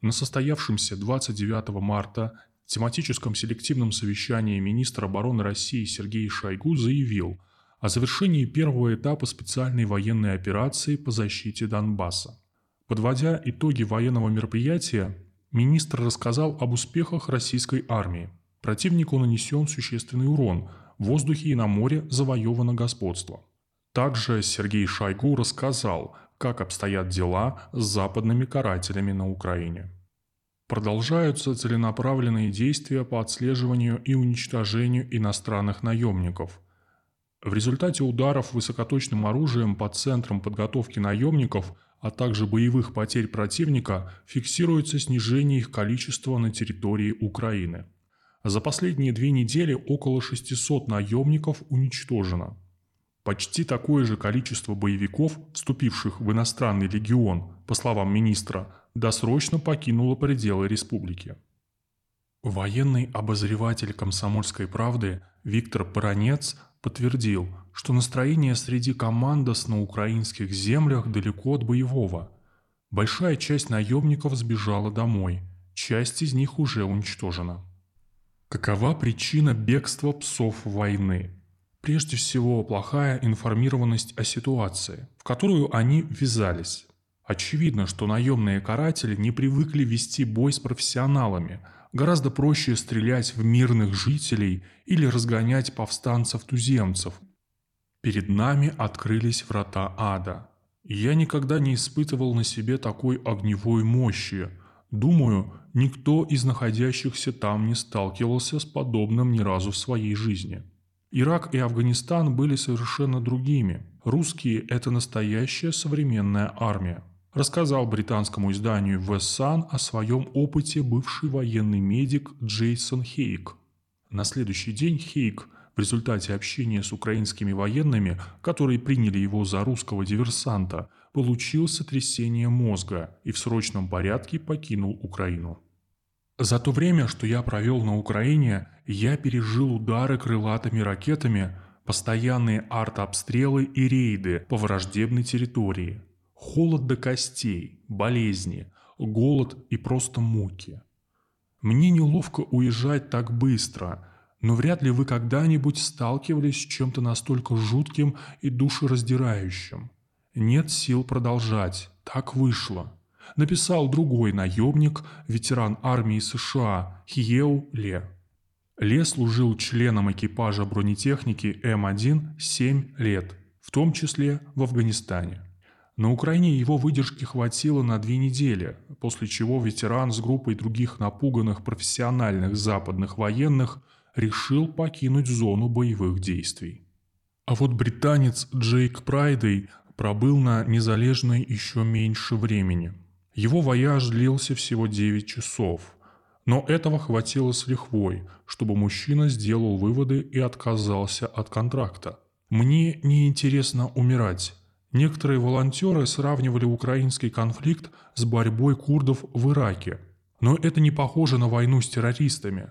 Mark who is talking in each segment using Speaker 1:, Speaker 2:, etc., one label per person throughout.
Speaker 1: На состоявшемся 29 марта тематическом селективном совещании министр обороны России Сергей Шойгу заявил о завершении первого этапа специальной военной операции по защите Донбасса. Подводя итоги военного мероприятия, министр рассказал об успехах российской армии. Противнику нанесен существенный урон, в воздухе и на море завоевано господство. Также Сергей Шойгу рассказал, как обстоят дела с западными карателями на Украине. Продолжаются целенаправленные действия по отслеживанию и уничтожению иностранных наемников. В результате ударов высокоточным оружием по центрам подготовки наемников, а также боевых потерь противника, фиксируется снижение их количества на территории Украины. За последние две недели около 600 наемников уничтожено. Почти такое же количество боевиков, вступивших в иностранный легион, по словам министра, досрочно покинула пределы республики. Военный обозреватель «Комсомольской правды» Виктор Паранец подтвердил, что настроение среди командос на украинских землях далеко от боевого. Большая часть наемников сбежала домой, часть из них уже уничтожена. Какова причина бегства псов войны? Прежде всего, плохая информированность о ситуации, в которую они ввязались. Очевидно, что наемные каратели не привыкли вести бой с профессионалами. Гораздо проще стрелять в мирных жителей или разгонять повстанцев-туземцев. Перед нами открылись врата ада. я никогда не испытывал на себе такой огневой мощи. Думаю, никто из находящихся там не сталкивался с подобным ни разу в своей жизни. Ирак и Афганистан были совершенно другими. Русские – это настоящая современная армия рассказал британскому изданию West Sun о своем опыте бывший военный медик Джейсон Хейк. На следующий день Хейк в результате общения с украинскими военными, которые приняли его за русского диверсанта, получил сотрясение мозга и в срочном порядке покинул Украину. За то время, что я провел на Украине, я пережил удары крылатыми ракетами, постоянные артобстрелы и рейды по враждебной территории – Холод до костей, болезни, голод и просто муки. Мне неловко уезжать так быстро, но вряд ли вы когда-нибудь сталкивались с чем-то настолько жутким и душераздирающим. Нет сил продолжать, так вышло. Написал другой наемник, ветеран армии США Хиеу Ле. Ле служил членом экипажа бронетехники М1 7 лет, в том числе в Афганистане. На Украине его выдержки хватило на две недели, после чего ветеран с группой других напуганных профессиональных западных военных решил покинуть зону боевых действий. А вот британец Джейк Прайдей пробыл на Незалежной еще меньше времени. Его вояж длился всего 9 часов. Но этого хватило с лихвой, чтобы мужчина сделал выводы и отказался от контракта. «Мне не интересно умирать», Некоторые волонтеры сравнивали украинский конфликт с борьбой курдов в Ираке. Но это не похоже на войну с террористами.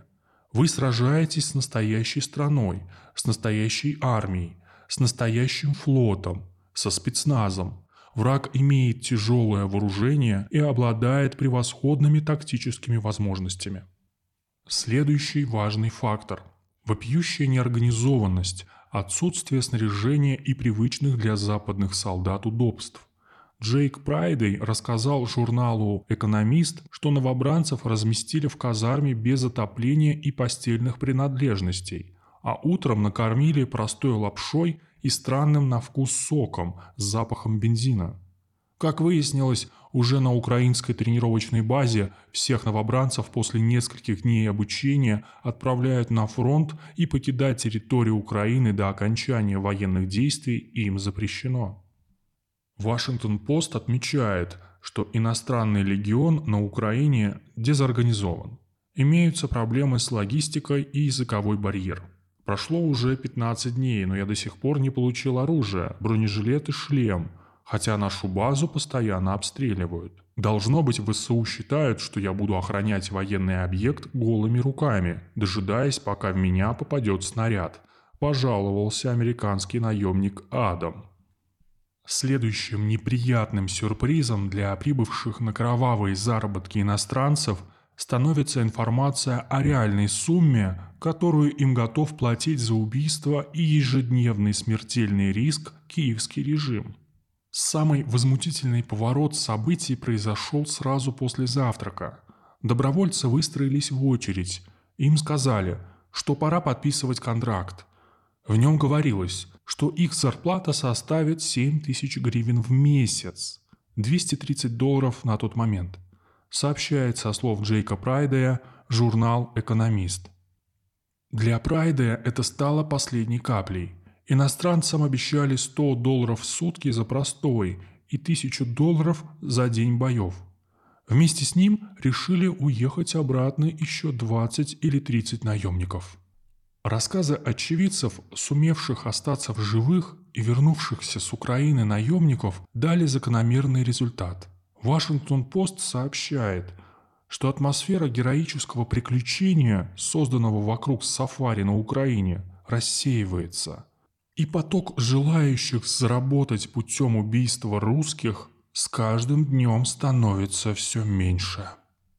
Speaker 1: Вы сражаетесь с настоящей страной, с настоящей армией, с настоящим флотом, со спецназом. Враг имеет тяжелое вооружение и обладает превосходными тактическими возможностями. Следующий важный фактор – вопиющая неорганизованность – отсутствие снаряжения и привычных для западных солдат удобств. Джейк Прайдей рассказал журналу «Экономист», что новобранцев разместили в казарме без отопления и постельных принадлежностей, а утром накормили простой лапшой и странным на вкус соком с запахом бензина. Как выяснилось, уже на украинской тренировочной базе всех новобранцев после нескольких дней обучения отправляют на фронт и покидать территорию Украины до окончания военных действий им запрещено. Вашингтон-Пост отмечает, что иностранный легион на Украине дезорганизован. Имеются проблемы с логистикой и языковой барьер. Прошло уже 15 дней, но я до сих пор не получил оружие, бронежилет и шлем – хотя нашу базу постоянно обстреливают. Должно быть, ВСУ считают, что я буду охранять военный объект голыми руками, дожидаясь, пока в меня попадет снаряд, пожаловался американский наемник Адам. Следующим неприятным сюрпризом для прибывших на кровавые заработки иностранцев становится информация о реальной сумме, которую им готов платить за убийство и ежедневный смертельный риск киевский режим. Самый возмутительный поворот событий произошел сразу после завтрака. Добровольцы выстроились в очередь. Им сказали, что пора подписывать контракт. В нем говорилось, что их зарплата составит 7 тысяч гривен в месяц, 230 долларов на тот момент, сообщает со слов Джейка Прайдея журнал «Экономист». Для Прайдея это стало последней каплей. Иностранцам обещали 100 долларов в сутки за простой и 1000 долларов за день боев. Вместе с ним решили уехать обратно еще 20 или 30 наемников. Рассказы очевидцев, сумевших остаться в живых и вернувшихся с Украины наемников, дали закономерный результат. Вашингтон-Пост сообщает, что атмосфера героического приключения, созданного вокруг сафари на Украине, рассеивается. И поток желающих заработать путем убийства русских с каждым днем становится все меньше.